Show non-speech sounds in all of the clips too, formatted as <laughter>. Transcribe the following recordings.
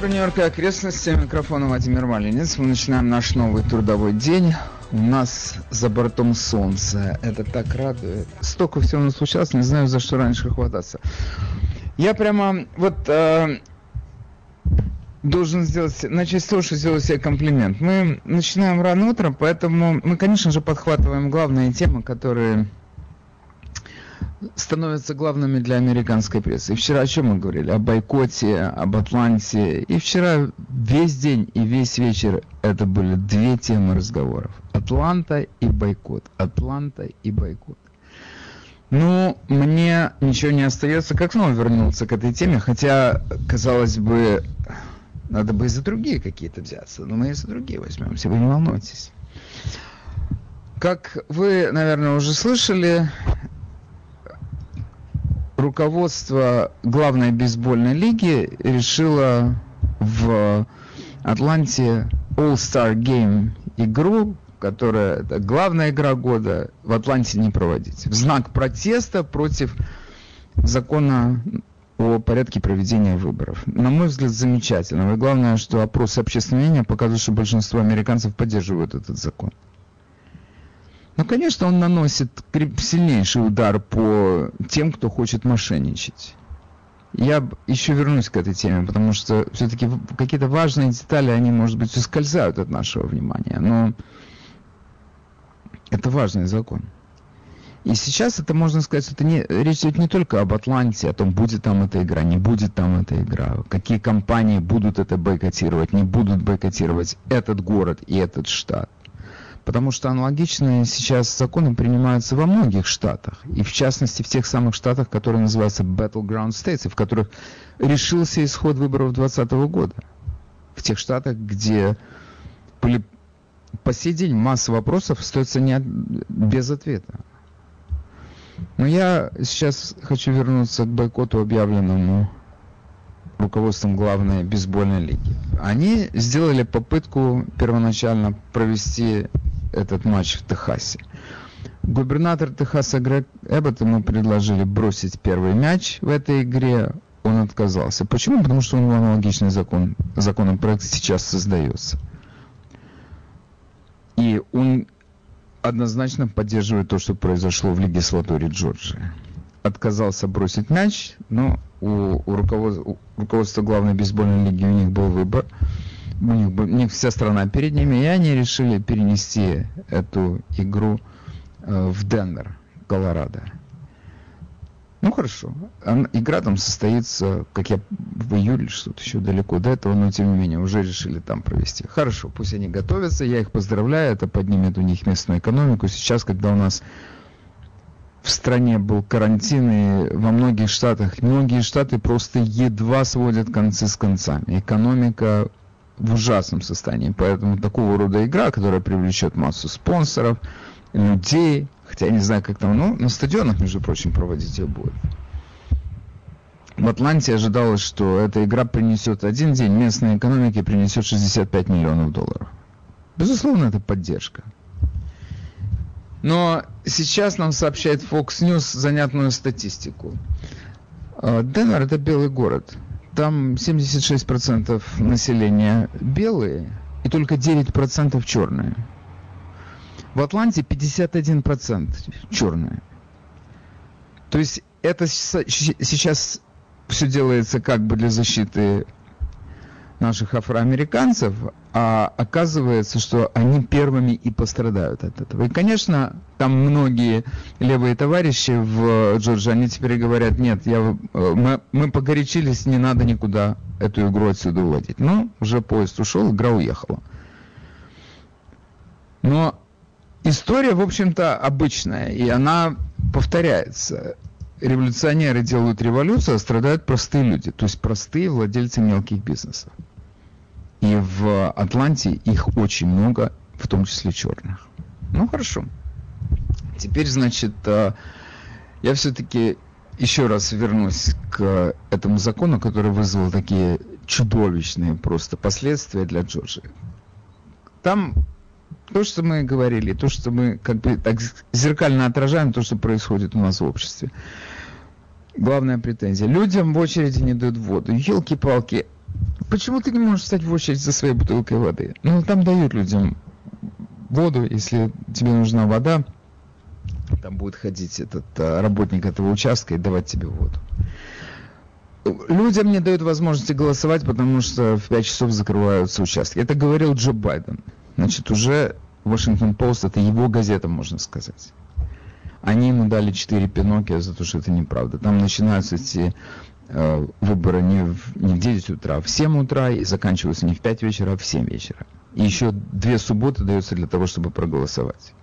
утро, Нью-Йорк и окрестности. Микрофон Владимир Малинец. Мы начинаем наш новый трудовой день. У нас за бортом солнце. Это так радует. Столько всего у нас случалось, не знаю, за что раньше хвататься. Я прямо вот э, должен сделать, начать с того, что сделаю себе комплимент. Мы начинаем рано утром, поэтому мы, конечно же, подхватываем главные темы, которые становятся главными для американской прессы. И вчера о чем мы говорили? О бойкоте, об Атланте. И вчера весь день и весь вечер это были две темы разговоров. Атланта и бойкот. Атланта и бойкот. Ну, мне ничего не остается, как снова вернуться к этой теме, хотя, казалось бы, надо бы и за другие какие-то взяться. Но мы и за другие возьмемся, вы не волнуйтесь. Как вы, наверное, уже слышали, руководство главной бейсбольной лиги решило в Атланте All-Star Game игру, которая это главная игра года, в Атланте не проводить. В знак протеста против закона о порядке проведения выборов. На мой взгляд, замечательно. И главное, что опросы общественного мнения показывают, что большинство американцев поддерживают этот закон. Ну, конечно, он наносит сильнейший удар по тем, кто хочет мошенничать. Я еще вернусь к этой теме, потому что все-таки какие-то важные детали, они, может быть, ускользают от нашего внимания, но это важный закон. И сейчас это, можно сказать, это не, речь идет не только об Атланте, о том, будет там эта игра, не будет там эта игра, какие компании будут это бойкотировать, не будут бойкотировать этот город и этот штат. Потому что аналогичные сейчас законы принимаются во многих штатах. И в частности в тех самых штатах, которые называются Battleground States, в которых решился исход выборов 2020 года. В тех штатах, где были по сей день масса вопросов остается не, без ответа. Но я сейчас хочу вернуться к бойкоту, объявленному руководством главной бейсбольной лиги. Они сделали попытку первоначально провести этот матч в Техасе. Губернатор Техаса Грег Эббот ему предложили бросить первый мяч в этой игре. Он отказался. Почему? Потому что у него аналогичный закон, законопроект сейчас создается. И он однозначно поддерживает то, что произошло в легислатуре Джорджии. Отказался бросить мяч, но у, у, руководства, у руководства главной бейсбольной лиги у них был выбор – у них, у них вся страна перед ними, и они решили перенести эту игру э, в Денвер, Колорадо. Ну хорошо. Игра там состоится, как я в июле, что-то еще далеко до этого, но тем не менее уже решили там провести. Хорошо, пусть они готовятся, я их поздравляю, это поднимет у них местную экономику. Сейчас, когда у нас в стране был карантин, и во многих штатах, многие штаты просто едва сводят концы с концами. Экономика в ужасном состоянии. Поэтому такого рода игра, которая привлечет массу спонсоров, людей, хотя я не знаю, как там, ну, на стадионах, между прочим, проводить ее будет. В Атланте ожидалось, что эта игра принесет один день местной экономике принесет 65 миллионов долларов. Безусловно, это поддержка. Но сейчас нам сообщает Fox News занятную статистику. Э, Денвер – это белый город – там 76% населения белые и только 9% черные. В Атланте 51% черные. То есть это сейчас все делается как бы для защиты наших афроамериканцев, а оказывается, что они первыми и пострадают от этого. И, конечно, там многие левые товарищи в Джорджии, они теперь говорят, нет, я, э, мы, мы погорячились, не надо никуда эту игру отсюда уводить. Но уже поезд ушел, игра уехала. Но история, в общем-то, обычная, и она повторяется. Революционеры делают революцию, а страдают простые люди, то есть простые владельцы мелких бизнесов. И в Атланте их очень много, в том числе черных. Ну хорошо. Теперь, значит, э, я все-таки еще раз вернусь к этому закону, который вызвал такие чудовищные просто последствия для Джорджии. Там то, что мы говорили, то, что мы как бы так зеркально отражаем то, что происходит у нас в обществе. Главная претензия. Людям в очереди не дают воду. Елки-палки, Почему ты не можешь встать в очередь за своей бутылкой воды? Ну, там дают людям воду, если тебе нужна вода, там будет ходить этот а, работник этого участка и давать тебе воду. Людям не дают возможности голосовать, потому что в 5 часов закрываются участки. Это говорил Джо Байден. Значит, уже Вашингтон Пост, это его газета, можно сказать. Они ему дали 4 Пиноккио за то, что это неправда. Там начинаются эти э, выборы не в, не в 9 утра, а в 7 утра и заканчиваются не в 5 вечера, а в 7 вечера. И еще две субботы дается для того, чтобы проголосовать.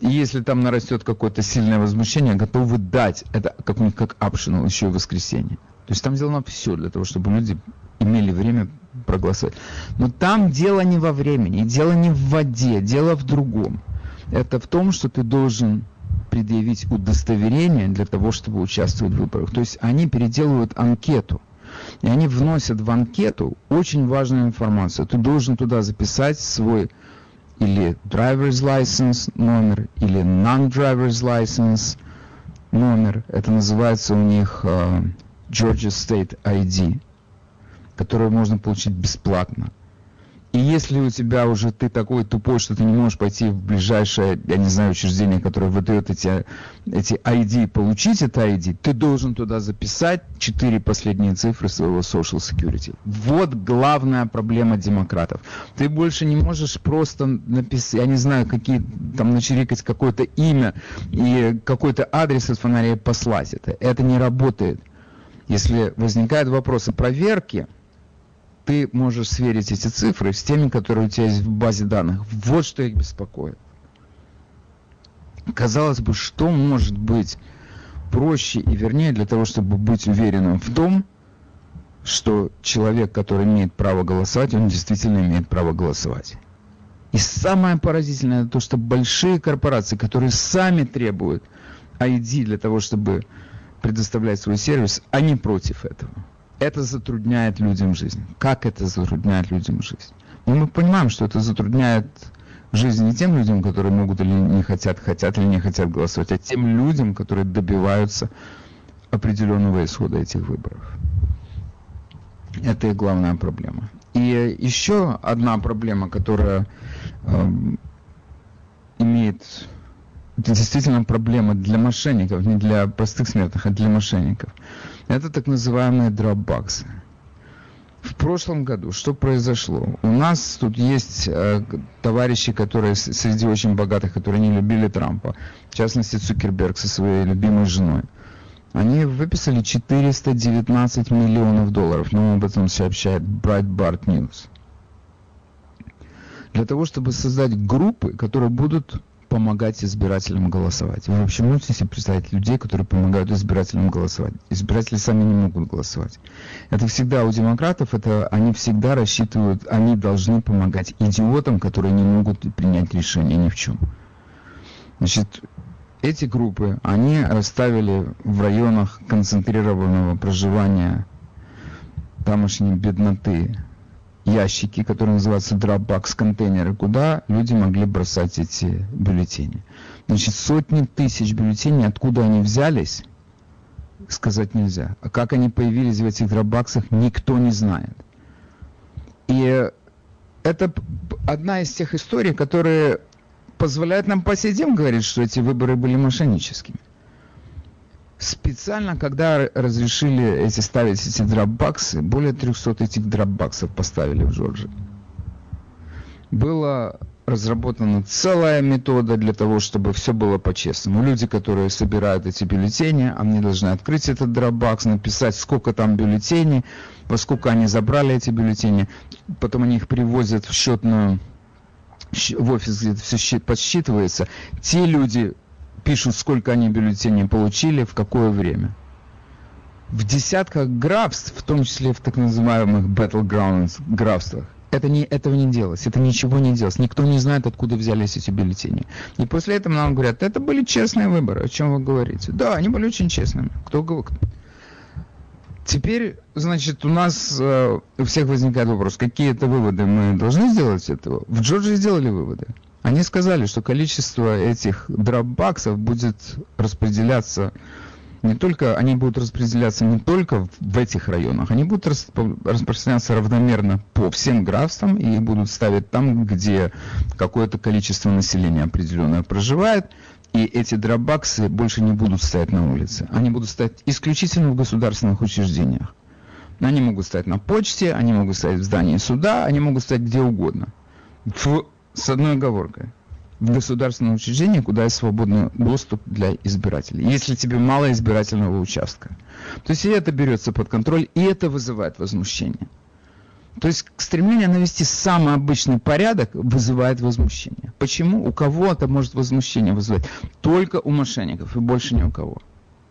И если там нарастет какое-то сильное возмущение, готовы дать это как, как optional еще и воскресенье. То есть там сделано все для того, чтобы люди имели время проголосовать. Но там дело не во времени, дело не в воде, дело в другом. Это в том, что ты должен предъявить удостоверение для того, чтобы участвовать в выборах. То есть они переделывают анкету. И они вносят в анкету очень важную информацию. Ты должен туда записать свой или driver's license номер, или non-driver's license номер. Это называется у них uh, Georgia State ID, который можно получить бесплатно. И если у тебя уже ты такой тупой, что ты не можешь пойти в ближайшее, я не знаю, учреждение, которое выдает эти, эти ID, получить это ID, ты должен туда записать четыре последние цифры своего Social Security. Вот главная проблема демократов. Ты больше не можешь просто написать, я не знаю, какие там начерикать какое-то имя и какой-то адрес от фонаря послать это. Это не работает. Если возникают вопросы проверки, ты можешь сверить эти цифры с теми, которые у тебя есть в базе данных. Вот что их беспокоит. Казалось бы, что может быть проще и вернее для того, чтобы быть уверенным в том, что человек, который имеет право голосовать, он действительно имеет право голосовать. И самое поразительное то, что большие корпорации, которые сами требуют ID для того, чтобы предоставлять свой сервис, они против этого это затрудняет людям жизнь. Как это затрудняет людям жизнь? Ну, мы понимаем, что это затрудняет жизнь не тем людям, которые могут или не хотят, хотят или не хотят голосовать, а тем людям, которые добиваются определенного исхода этих выборов. Это и главная проблема. И еще одна проблема, которая э, имеет это действительно проблема для мошенников, не для простых смертных, а для мошенников. Это так называемые дропбаксы. В прошлом году что произошло? У нас тут есть э, товарищи, которые среди очень богатых, которые не любили Трампа, в частности Цукерберг со своей любимой женой. Они выписали 419 миллионов долларов, но об этом сообщает Breitbart News. Для того, чтобы создать группы, которые будут помогать избирателям голосовать. Вы вообще можете себе представить людей, которые помогают избирателям голосовать? Избиратели сами не могут голосовать. Это всегда у демократов, это они всегда рассчитывают, они должны помогать идиотам, которые не могут принять решение ни в чем. Значит, эти группы, они расставили в районах концентрированного проживания тамошней бедноты ящики, которые называются Dropbox контейнеры, куда люди могли бросать эти бюллетени. Значит, сотни тысяч бюллетеней, откуда они взялись, сказать нельзя. А как они появились в этих дропбаксах, никто не знает. И это одна из тех историй, которые позволяют нам по сей день говорить, что эти выборы были мошенническими специально, когда разрешили эти ставить эти дропбаксы, более 300 этих дропбаксов поставили в Джорджии. Была разработана целая метода для того, чтобы все было по-честному. Люди, которые собирают эти бюллетени, они должны открыть этот дропбакс, написать, сколько там бюллетеней, сколько они забрали эти бюллетени, потом они их привозят в счетную в офис, где это все подсчитывается. Те люди, пишут, сколько они бюллетеней получили, в какое время. В десятках графств, в том числе в так называемых battlegrounds графствах, это не, этого не делалось, это ничего не делалось. Никто не знает, откуда взялись эти бюллетени. И после этого нам говорят, это были честные выборы, о чем вы говорите. Да, они были очень честными. Кто говорит? Теперь, значит, у нас э, у всех возникает вопрос, какие это выводы мы должны сделать этого? В Джорджии сделали выводы. Они сказали, что количество этих дропбаксов будет распределяться Не только, они будут распределяться не только в этих районах, они будут распространяться равномерно по всем графствам и будут ставить там, где какое-то количество населения определенное проживает, и эти дропбаксы больше не будут стоять на улице. Они будут стоять исключительно в государственных учреждениях. Они могут стоять на почте, они могут стоять в здании суда, они могут стоять где угодно. В, с одной оговоркой. В государственном учреждении, куда есть свободный доступ для избирателей. Если тебе мало избирательного участка. То есть и это берется под контроль, и это вызывает возмущение. То есть стремление навести самый обычный порядок вызывает возмущение. Почему? У кого это может возмущение вызвать? Только у мошенников и больше ни у кого.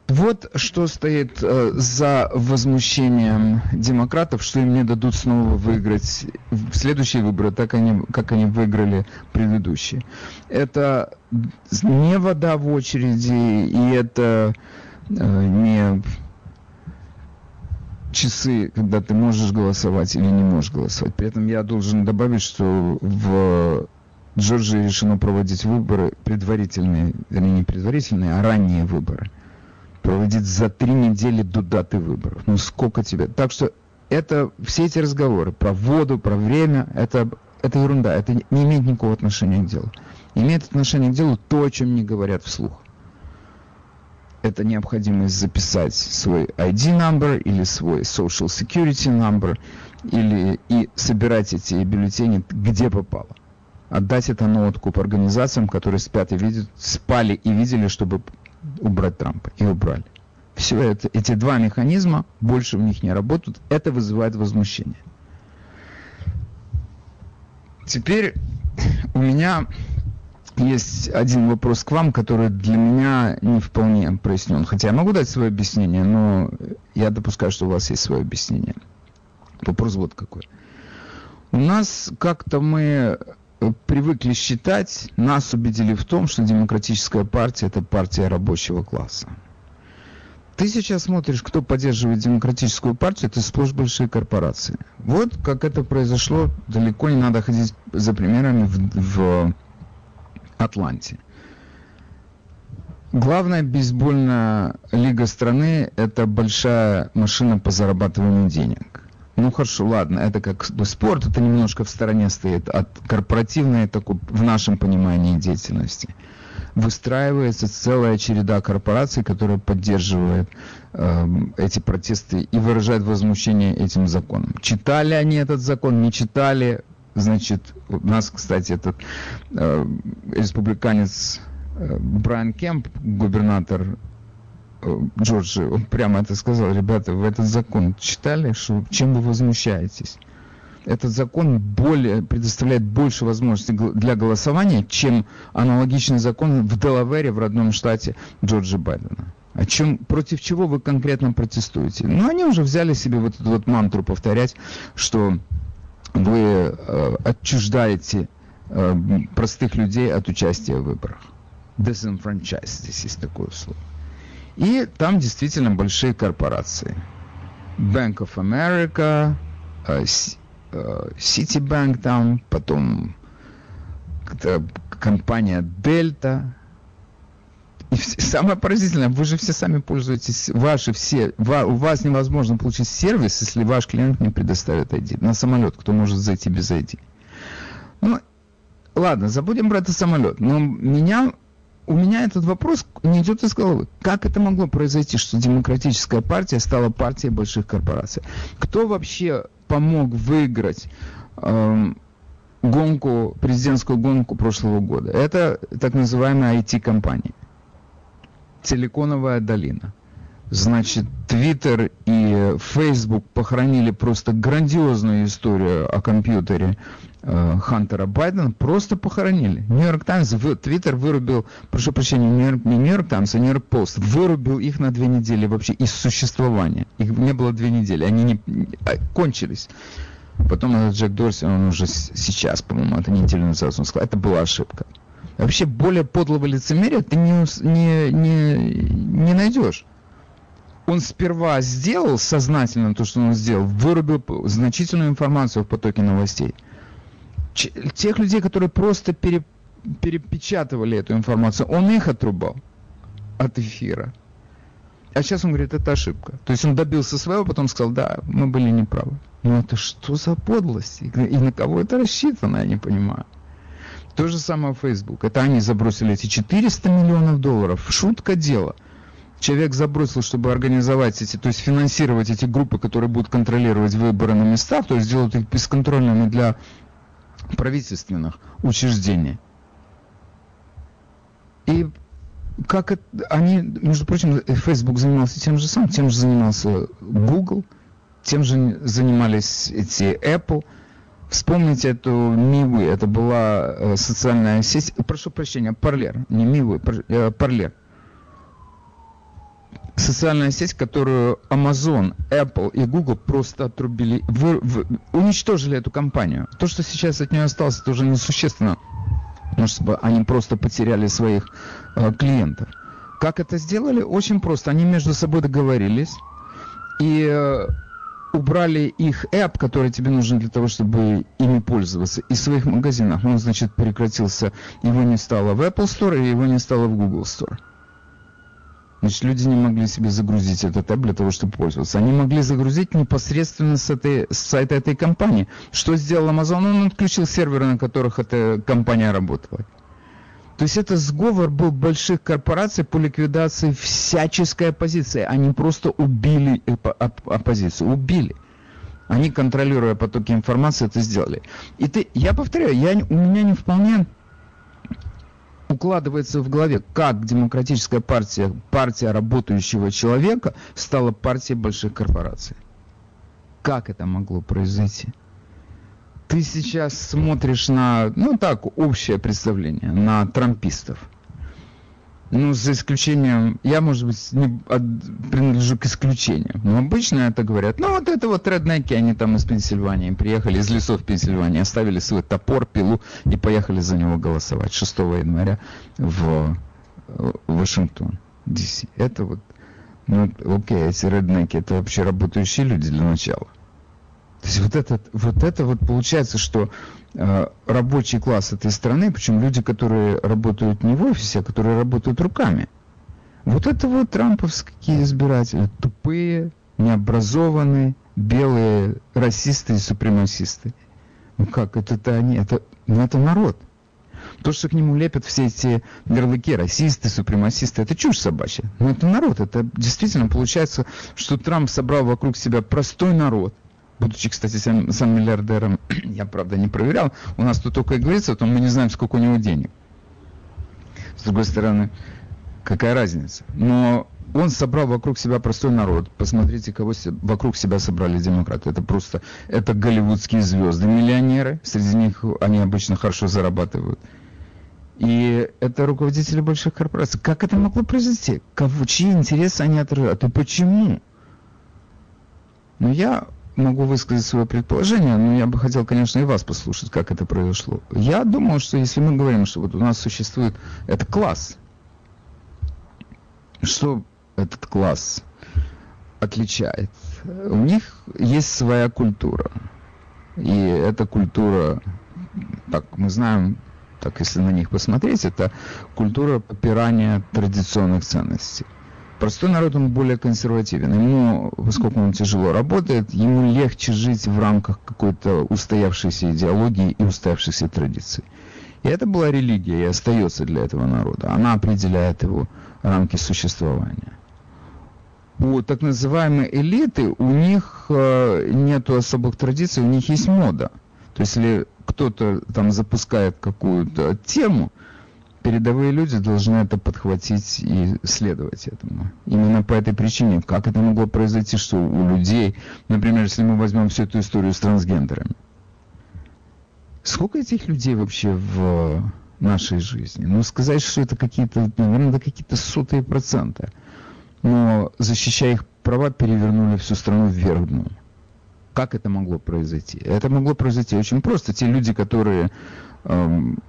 Вот что стоит э, за возмущением демократов, что им не дадут снова выиграть следующие выборы, так они, как они выиграли предыдущие. Это не вода в очереди, и это э, не часы, когда ты можешь голосовать или не можешь голосовать. При этом я должен добавить, что в Джорджии решено проводить выборы предварительные, вернее не предварительные, а ранние выборы проводить за три недели до даты выборов. Ну сколько тебе? Так что это все эти разговоры про воду, про время, это, это ерунда, это не имеет никакого отношения к делу. Имеет отношение к делу то, о чем не говорят вслух. Это необходимость записать свой ID number или свой social security number или и собирать эти бюллетени где попало. Отдать это на откуп организациям, которые спят и видят, спали и видели, чтобы убрать Трампа. И убрали. Все это, эти два механизма больше в них не работают. Это вызывает возмущение. Теперь у меня есть один вопрос к вам, который для меня не вполне прояснен. Хотя я могу дать свое объяснение, но я допускаю, что у вас есть свое объяснение. Вопрос вот какой. У нас как-то мы привыкли считать, нас убедили в том, что демократическая партия – это партия рабочего класса. Ты сейчас смотришь, кто поддерживает демократическую партию, это сплошь большие корпорации. Вот как это произошло, далеко не надо ходить за примерами в, в Атланте. Главная бейсбольная лига страны – это большая машина по зарабатыванию денег – ну хорошо, ладно, это как спорт, это немножко в стороне стоит от корпоративной, такой, в нашем понимании деятельности. Выстраивается целая череда корпораций, которая поддерживает э, эти протесты и выражает возмущение этим законом. Читали они этот закон, не читали, значит, у нас, кстати, этот э, республиканец э, Брайан Кемп, губернатор Джорджи, он прямо это сказал, ребята, вы этот закон читали, что, чем вы возмущаетесь? Этот закон более, предоставляет больше возможностей для голосования, чем аналогичный закон в Делавере, в родном штате Джорджа Байдена. О чем, против чего вы конкретно протестуете? Ну, они уже взяли себе вот эту вот мантру повторять, что вы э, отчуждаете э, простых людей от участия в выборах. Disenfranchise, здесь есть такое слово. И там действительно большие корпорации. Bank of America, э, э, Citibank там, потом компания Delta. И самое поразительное, вы же все сами пользуетесь, ваши все, у вас невозможно получить сервис, если ваш клиент не предоставит ID. На самолет, кто может зайти без ID. Ну, ладно, забудем про этот самолет. Но меня у меня этот вопрос не идет из головы. Как это могло произойти, что демократическая партия стала партией больших корпораций? Кто вообще помог выиграть э, гонку, президентскую гонку прошлого года? Это так называемая IT-компания. Силиконовая долина. Значит, Twitter и Facebook похоронили просто грандиозную историю о компьютере э, Хантера Байдена, просто похоронили. Нью-Йорк Таймс, Твиттер вырубил, прошу прощения, не Нью-Йорк Таймс, а Нью-Йорк Пост, вырубил их на две недели вообще из существования. Их не было две недели, они не, а, кончились. Потом этот Джек Дорси, он уже сейчас, по-моему, это неделю назад, он сказал, это была ошибка. Вообще более подлого лицемерия ты не, не, не, не найдешь он сперва сделал сознательно то, что он сделал, вырубил значительную информацию в потоке новостей. Тех людей, которые просто пере перепечатывали эту информацию, он их отрубал от эфира. А сейчас он говорит, это ошибка. То есть он добился своего, потом сказал, да, мы были неправы. Ну это что за подлость? И на кого это рассчитано, я не понимаю. То же самое Facebook. Это они забросили эти 400 миллионов долларов. Шутка дело. Человек забросил, чтобы организовать эти, то есть финансировать эти группы, которые будут контролировать выборы на местах, то есть сделать их бесконтрольными для правительственных учреждений. И как это, они, между прочим, Facebook занимался тем же самым, тем же занимался Google, тем же занимались эти Apple – Вспомните эту Мивы, это была э, социальная сеть, прошу прощения, Парлер, не Мивы, э, Парлер. Социальная сеть, которую Amazon, Apple и Google просто отрубили, вы, вы, уничтожили эту компанию. То, что сейчас от нее осталось, это уже несущественно. Потому что они просто потеряли своих э, клиентов. Как это сделали? Очень просто. Они между собой договорились. И э, убрали их app, который тебе нужен для того, чтобы ими пользоваться, из своих магазинов. Он, значит, прекратился, его не стало в Apple Store, и его не стало в Google Store. Значит, люди не могли себе загрузить этот app для того, чтобы пользоваться. Они могли загрузить непосредственно с, этой, с сайта этой компании. Что сделал Amazon? Он отключил серверы, на которых эта компания работала. То есть это сговор был больших корпораций по ликвидации всяческой оппозиции. Они просто убили оппозицию. Убили. Они, контролируя потоки информации, это сделали. И ты, я повторяю, я, у меня не вполне укладывается в голове, как демократическая партия, партия работающего человека стала партией больших корпораций. Как это могло произойти? ты сейчас смотришь на, ну так, общее представление, на трампистов. Ну, за исключением, я, может быть, не от, принадлежу к исключению. Но обычно это говорят, ну, вот это вот реднеки, они там из Пенсильвании приехали, из лесов Пенсильвании, оставили свой топор, пилу и поехали за него голосовать 6 января в, в Вашингтон, Д.С. Это вот, ну, окей, эти реднеки, это вообще работающие люди для начала. То есть вот, этот, вот это вот получается, что э, рабочий класс этой страны, причем люди, которые работают не в офисе, а которые работают руками, вот это вот трамповские избиратели, тупые, необразованные, белые расисты и супремасисты. Ну как, это-то они, это, ну это народ. То, что к нему лепят все эти ярлыки, расисты, супремасисты, это чушь собачья. Но это народ, это действительно получается, что Трамп собрал вокруг себя простой народ – будучи, кстати, сам, сам миллиардером, <clears throat> я, правда, не проверял, у нас тут только и говорится, то мы не знаем, сколько у него денег. С другой стороны, какая разница? Но он собрал вокруг себя простой народ. Посмотрите, кого вокруг себя собрали демократы. Это просто, это голливудские звезды, миллионеры. Среди них они обычно хорошо зарабатывают. И это руководители больших корпораций. Как это могло произойти? Кого, чьи интересы они отражают? И почему? Ну, я могу высказать свое предположение, но я бы хотел, конечно, и вас послушать, как это произошло. Я думаю, что если мы говорим, что вот у нас существует это класс, что этот класс отличает? У них есть своя культура. И эта культура, так мы знаем, так если на них посмотреть, это культура попирания традиционных ценностей. Простой народ, он более консервативен. Ему, поскольку он тяжело работает, ему легче жить в рамках какой-то устоявшейся идеологии и устоявшихся традиций. И это была религия, и остается для этого народа. Она определяет его рамки существования. У так называемой элиты у них э, нет особых традиций, у них есть мода. То есть, если кто-то там запускает какую-то тему, передовые люди должны это подхватить и следовать этому. Именно по этой причине, как это могло произойти, что у людей, например, если мы возьмем всю эту историю с трансгендерами, сколько этих людей вообще в нашей жизни? Ну, сказать, что это какие-то, наверное, да какие-то сотые процента. Но защищая их права, перевернули всю страну вверх дном. Как это могло произойти? Это могло произойти очень просто. Те люди, которые эм,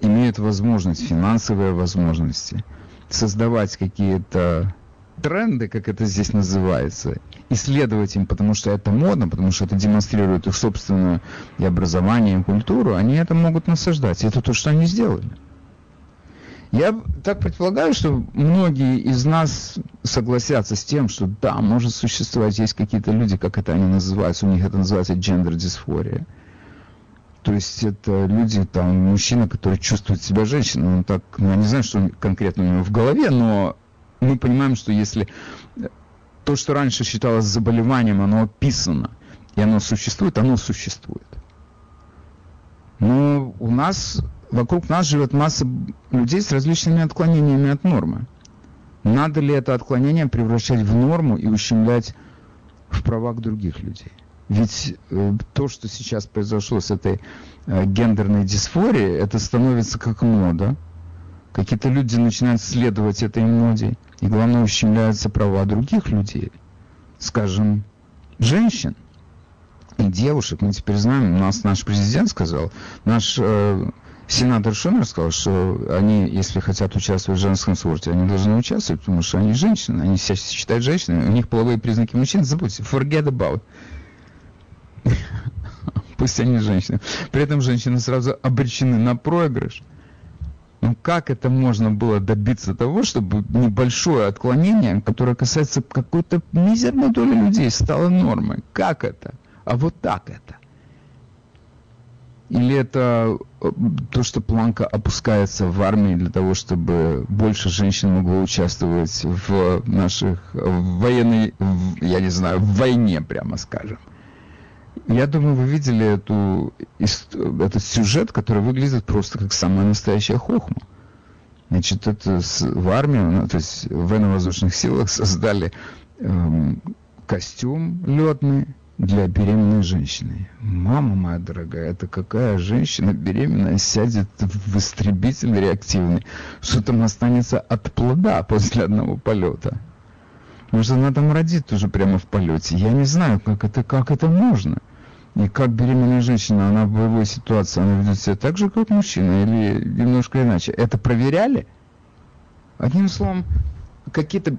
имеют возможность, финансовые возможности, создавать какие-то тренды, как это здесь называется, исследовать им, потому что это модно, потому что это демонстрирует их собственное и образование, и культуру, они это могут насаждать. Это то, что они сделали. Я так предполагаю, что многие из нас согласятся с тем, что да, может существовать, есть какие-то люди, как это они называются, у них это называется гендер-дисфория. То есть это люди, там, мужчина, который чувствует себя женщиной. Он так, ну, я не знаю, что конкретно у него в голове, но мы понимаем, что если то, что раньше считалось заболеванием, оно описано, и оно существует, оно существует. Но у нас, вокруг нас живет масса людей с различными отклонениями от нормы. Надо ли это отклонение превращать в норму и ущемлять в правах других людей? Ведь э, то, что сейчас произошло с этой э, гендерной дисфорией, это становится как мода. Какие-то люди начинают следовать этой моде, и главное, ущемляются права других людей. Скажем, женщин и девушек. Мы теперь знаем, у нас наш президент сказал, наш э, сенатор Шумер сказал, что они, если хотят участвовать в женском спорте, они должны участвовать, потому что они женщины, они себя считают женщинами, у них половые признаки мужчин, забудьте, forget about. Пусть они женщины. При этом женщины сразу обречены на проигрыш. Ну как это можно было добиться того, чтобы небольшое отклонение, которое касается какой-то мизерной доли людей, стало нормой? Как это? А вот так это. Или это э, то, что планка опускается в армии для того, чтобы больше женщин могло участвовать в наших военной, в, я не знаю, в войне, прямо скажем. Я думаю, вы видели эту, этот сюжет, который выглядит просто как самая настоящая хохма. Значит, это с, в армию, ну, то есть в военно-воздушных силах создали эм, костюм летный для беременной женщины. Мама моя дорогая, это какая женщина беременная сядет в истребитель реактивный, что там останется от плода после одного полета? Может, она там родит уже прямо в полете. Я не знаю, как это, как это можно. И как беременная женщина, она в боевой ситуации, она ведет себя так же, как мужчина, или немножко иначе. Это проверяли? Одним словом, какие-то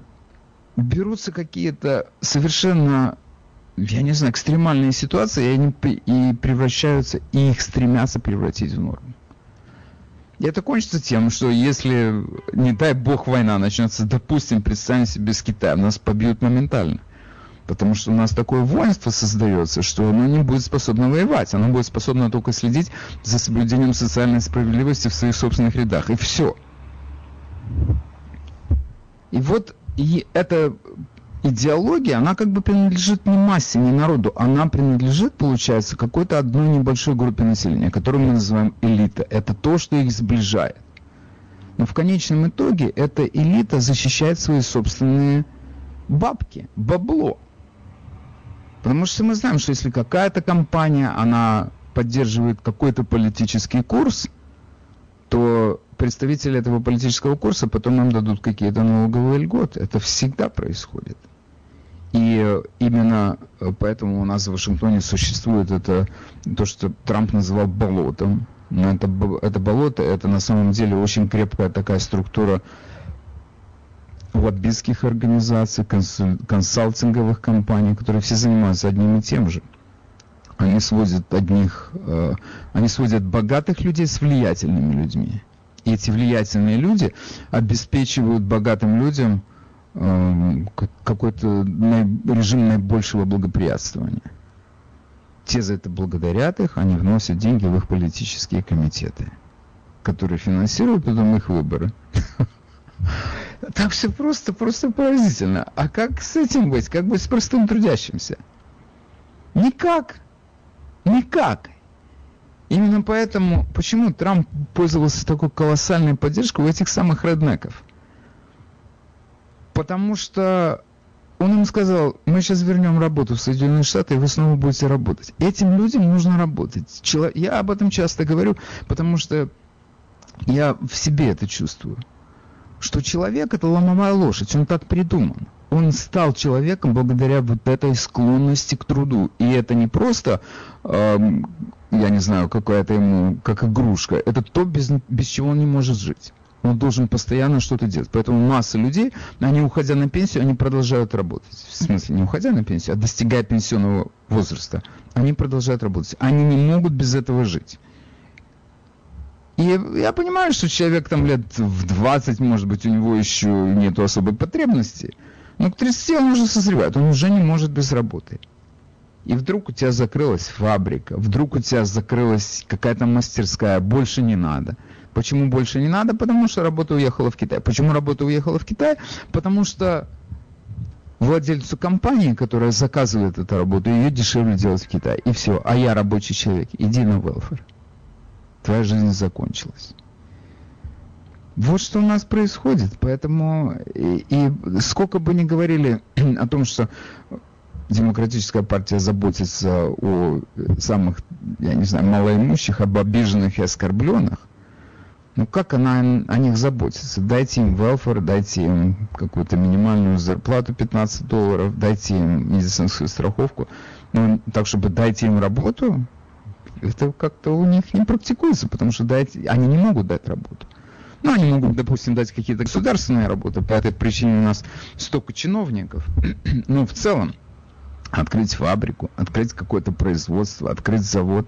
берутся какие-то совершенно, я не знаю, экстремальные ситуации, и они и превращаются, и их стремятся превратить в норму. И это кончится тем, что если, не дай бог, война начнется, допустим, представим себе с Китаем, нас побьют моментально. Потому что у нас такое воинство создается, что оно не будет способно воевать. Оно будет способно только следить за соблюдением социальной справедливости в своих собственных рядах. И все. И вот и эта идеология, она как бы принадлежит не массе, не народу. Она принадлежит, получается, какой-то одной небольшой группе населения, которую мы называем элита. Это то, что их сближает. Но в конечном итоге эта элита защищает свои собственные бабки, бабло. Потому что мы знаем, что если какая-то компания, она поддерживает какой-то политический курс, то представители этого политического курса потом нам дадут какие-то налоговые льготы. Это всегда происходит. И именно поэтому у нас в Вашингтоне существует это, то, что Трамп называл болотом. Но это, это болото, это на самом деле очень крепкая такая структура лоббистских организаций, консалтинговых компаний, которые все занимаются одним и тем же. Они сводят одних, э, они сводят богатых людей с влиятельными людьми. И эти влиятельные люди обеспечивают богатым людям э, какой-то режим наибольшего благоприятствования. Те за это благодарят их, они вносят деньги в их политические комитеты, которые финансируют потом их выборы. <laughs> Так все просто, просто поразительно. А как с этим быть? Как быть с простым трудящимся? Никак. Никак. Именно поэтому, почему Трамп пользовался такой колоссальной поддержкой у этих самых реднеков? Потому что он им сказал, мы сейчас вернем работу в Соединенные Штаты, и вы снова будете работать. Этим людям нужно работать. Я об этом часто говорю, потому что я в себе это чувствую что человек это ломовая лошадь, он так придуман. Он стал человеком благодаря вот этой склонности к труду. И это не просто, эм, я не знаю, какая-то ему, как игрушка. Это то, без, без чего он не может жить. Он должен постоянно что-то делать. Поэтому масса людей, они уходя на пенсию, они продолжают работать. В смысле, не уходя на пенсию, а достигая пенсионного возраста. Они продолжают работать. Они не могут без этого жить. И я понимаю, что человек там лет в 20, может быть, у него еще нет особой потребности. Но к 30 он уже созревает, он уже не может без работы. И вдруг у тебя закрылась фабрика, вдруг у тебя закрылась какая-то мастерская, больше не надо. Почему больше не надо? Потому что работа уехала в Китай. Почему работа уехала в Китай? Потому что владельцу компании, которая заказывает эту работу, ее дешевле делать в Китае. И все. А я рабочий человек. Иди на велфер. Твоя жизнь закончилась. Вот что у нас происходит. Поэтому и, и сколько бы ни говорили <clears throat> о том, что демократическая партия заботится о самых, я не знаю, малоимущих, об обиженных и оскорбленных, ну как она о них заботится? Дайте им велфер, дайте им какую-то минимальную зарплату 15 долларов, дайте им медицинскую страховку. Ну, так, чтобы дайте им работу, это как-то у них не практикуется, потому что дать, они не могут дать работу. Ну, они могут, допустим, дать какие-то государственные работы, по этой причине у нас столько чиновников. <clears throat> Но в целом, открыть фабрику, открыть какое-то производство, открыть завод,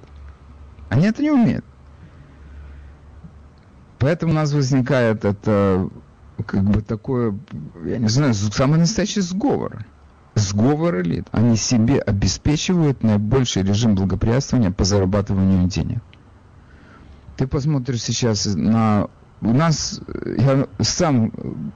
они это не умеют. Поэтому у нас возникает это как бы такое, я не знаю, самый настоящий сговор. Сговор элит. Они себе обеспечивают наибольший режим благоприятствования по зарабатыванию денег. Ты посмотришь сейчас на... У нас, я сам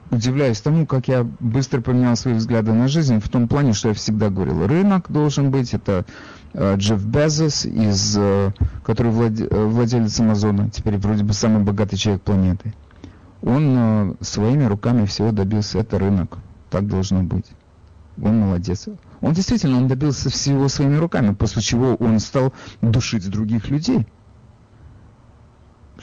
удивляюсь тому, как я быстро поменял свои взгляды на жизнь, в том плане, что я всегда говорил, рынок должен быть, это Э, Джефф Безос, из, э, который э, владелец Амазона, теперь вроде бы самый богатый человек планеты. Он своими руками всего добился. Это рынок. Так должно быть. Он молодец. Он действительно, он добился всего своими руками, после чего он стал душить других людей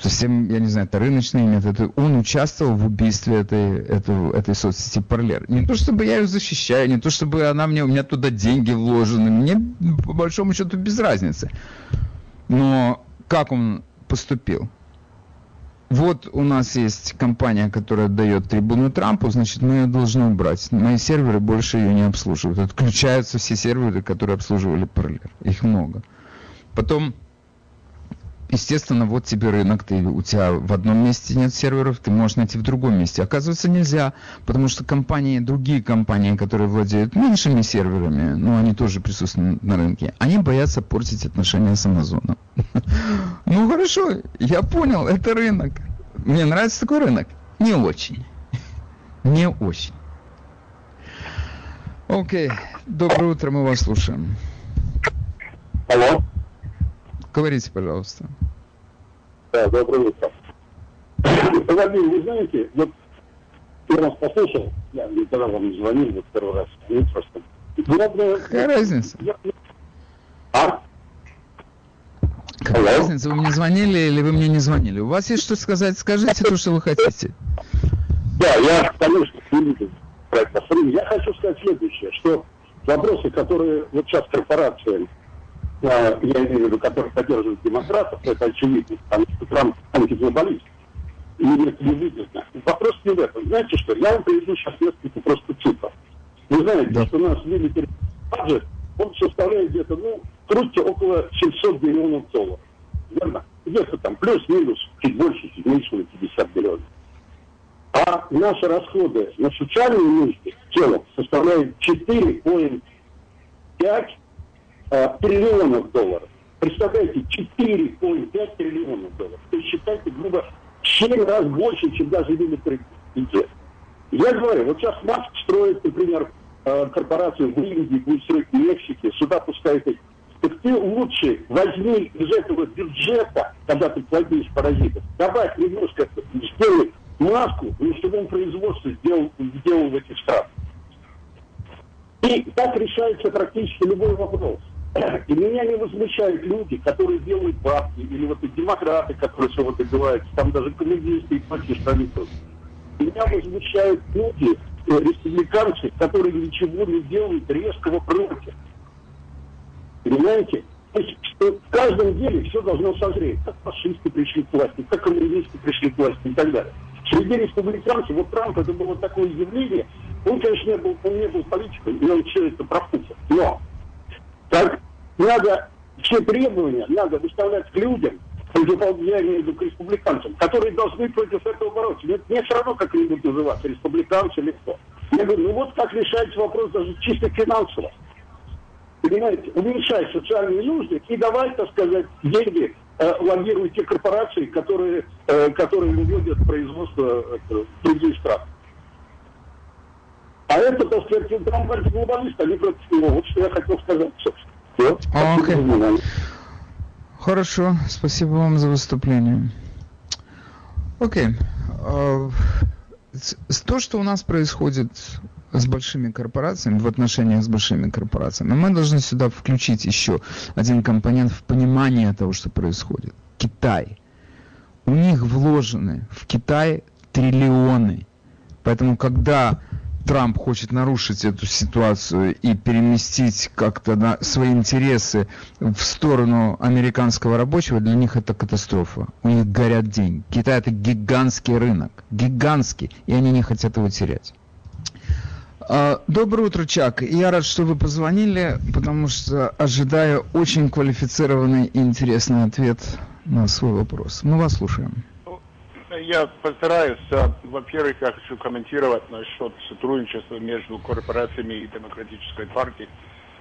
совсем, я не знаю, это рыночный метод. Он участвовал в убийстве этой, этой, этой соцсети Парлер. Не то, чтобы я ее защищаю, не то, чтобы она мне, у меня туда деньги вложены. Мне, по большому счету, без разницы. Но как он поступил? Вот у нас есть компания, которая дает трибуну Трампу, значит, мы ее должны убрать. Мои серверы больше ее не обслуживают. Отключаются все серверы, которые обслуживали Парлер. Их много. Потом естественно, вот тебе рынок, ты, у тебя в одном месте нет серверов, ты можешь найти в другом месте. Оказывается, нельзя, потому что компании, другие компании, которые владеют меньшими серверами, ну, они тоже присутствуют на рынке, они боятся портить отношения с Амазоном. Ну, хорошо, я понял, это рынок. Мне нравится такой рынок? Не очень. Не очень. Окей, доброе утро, мы вас слушаем. Алло. Говорите, пожалуйста. Да, доброе утро. Владимир, вы знаете, вот я вас послушал, я никогда вам не звонил, вот первый раз звонил просто. Главное... Какая разница? Я... А? Какая разница, вы мне звонили или вы мне не звонили? У вас есть что сказать? Скажите то, что вы хотите. Да, я, конечно, проекта Я хочу сказать следующее, что вопросы, которые вот сейчас корпорация я имею в виду, которые поддерживают демократов, это очевидно, потому что Трамп антиглобалист. И это невыгодно. Вопрос не в этом. Знаете что, я вам приведу сейчас несколько просто цифр. Вы знаете, да. что у нас military budget, он составляет где-то, ну, крутите около 700 миллионов долларов. Верно? Где-то там плюс-минус, чуть больше, чуть меньше на 50 миллионов. А наши расходы на социальные нужды целом составляют 4,5 э, триллионов долларов. Представляете, 4,5 триллионов долларов. То есть считайте, грубо, 7 раз больше, чем даже бюджет. Я говорю, вот сейчас Маск строит, например, э, корпорацию в Индии, будет строить в Мексике, сюда пускает их. Так ты лучше возьми из этого бюджета, когда ты платишь паразитов, добавь немножко, сделай маску, чтобы он производство сделал, сделал в этих странах. И так решается практически любой вопрос. И меня не возмущают люди, которые делают бабки, или вот эти демократы, которые все вот добиваются, там даже коммунисты и прочие страны Меня возмущают люди, э, республиканцы, которые ничего не делают резкого против. Понимаете? То есть в каждом деле все должно созреть. Как фашисты пришли к власти, как коммунисты пришли к власти и так далее. Среди республиканцев, вот Трамп, это было такое явление, он, конечно, не был, он не был политиком, и он все это пропустил. Но так надо все требования надо выставлять к людям, я имею в виду к республиканцам, которые должны против этого бороться. Мне, мне все равно, как они будут называться, республиканцы или кто. Я говорю, ну вот как решается вопрос даже чисто финансово. Понимаете, уменьшать социальные нужды и давай, так сказать, деньги э, лоббируют те корпорации, которые, э, которые выводят производство э, в другие страны. А это, так сказать, там антиглобалисты, они против него. Вот что я хотел сказать, собственно. Вот. Okay. Хорошо, спасибо вам за выступление. Окей. Okay. Uh, то, что у нас происходит с большими корпорациями, в отношениях с большими корпорациями, мы должны сюда включить еще один компонент в понимание того, что происходит. Китай. У них вложены в Китай триллионы. Поэтому, когда Трамп хочет нарушить эту ситуацию и переместить как-то на свои интересы в сторону американского рабочего, для них это катастрофа. У них горят деньги. Китай это гигантский рынок. Гигантский. И они не хотят его терять. А, доброе утро, Чак. Я рад, что вы позвонили, потому что ожидаю очень квалифицированный и интересный ответ на свой вопрос. Мы вас слушаем. Я постараюсь. А, во-первых, я хочу комментировать насчет сотрудничества между корпорациями и демократической партией.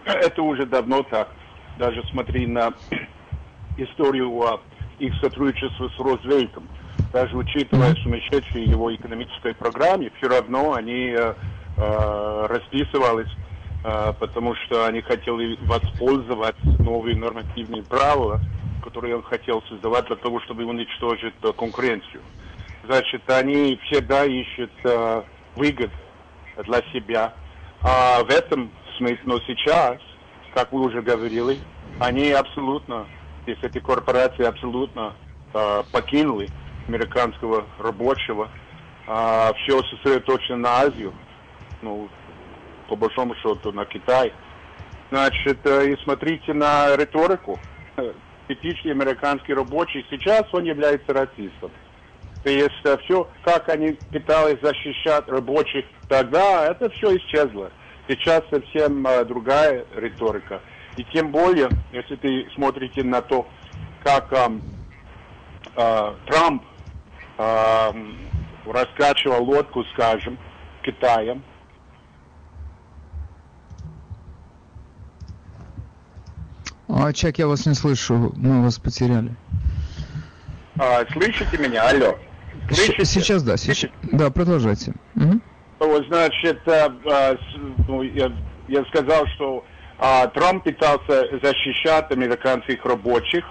Это уже давно так. Даже смотри на <clears throat> историю а, их сотрудничества с Розвейтом. Даже учитывая сумасшедшие его экономической программе, все равно они э, расписывались, э, потому что они хотели воспользоваться новыми нормативными правила, которые он хотел создавать для того, чтобы уничтожить э, конкуренцию. Значит, они всегда ищут э, выгод для себя. А в этом смысле, но сейчас, как вы уже говорили, они абсолютно, есть эти корпорации абсолютно покинули американского рабочего, э, все сосредоточено на Азию, ну, по большому счету, на Китай. Значит, э, и смотрите на риторику <laughs> типичный американский рабочий, сейчас он является расистом. То есть э, все, как они пытались защищать рабочих тогда, это все исчезло. Сейчас совсем э, другая риторика. И тем более, если ты смотрите на то, как э, э, Трамп э, раскачивал лодку, скажем, Китаем, А, Чак, я вас не слышу, мы вас потеряли. А, слышите меня? Алло. Слышите? Сейчас да, сейчас. Да, продолжайте. Угу. Вот, значит, а, а, ну, я, я сказал, что а, Трамп пытался защищать американских рабочих,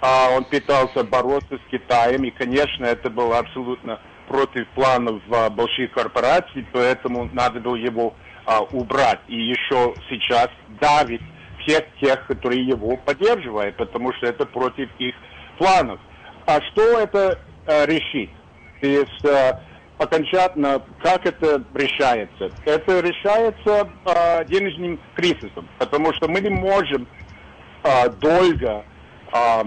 а, он пытался бороться с Китаем, и, конечно, это было абсолютно против планов а, больших корпораций, поэтому надо было его а, убрать. И еще сейчас давить всех тех, которые его поддерживают, потому что это против их планов. А что это э, решит? То есть э, окончательно, как это решается? Это решается э, денежным кризисом, потому что мы не можем э, долго э,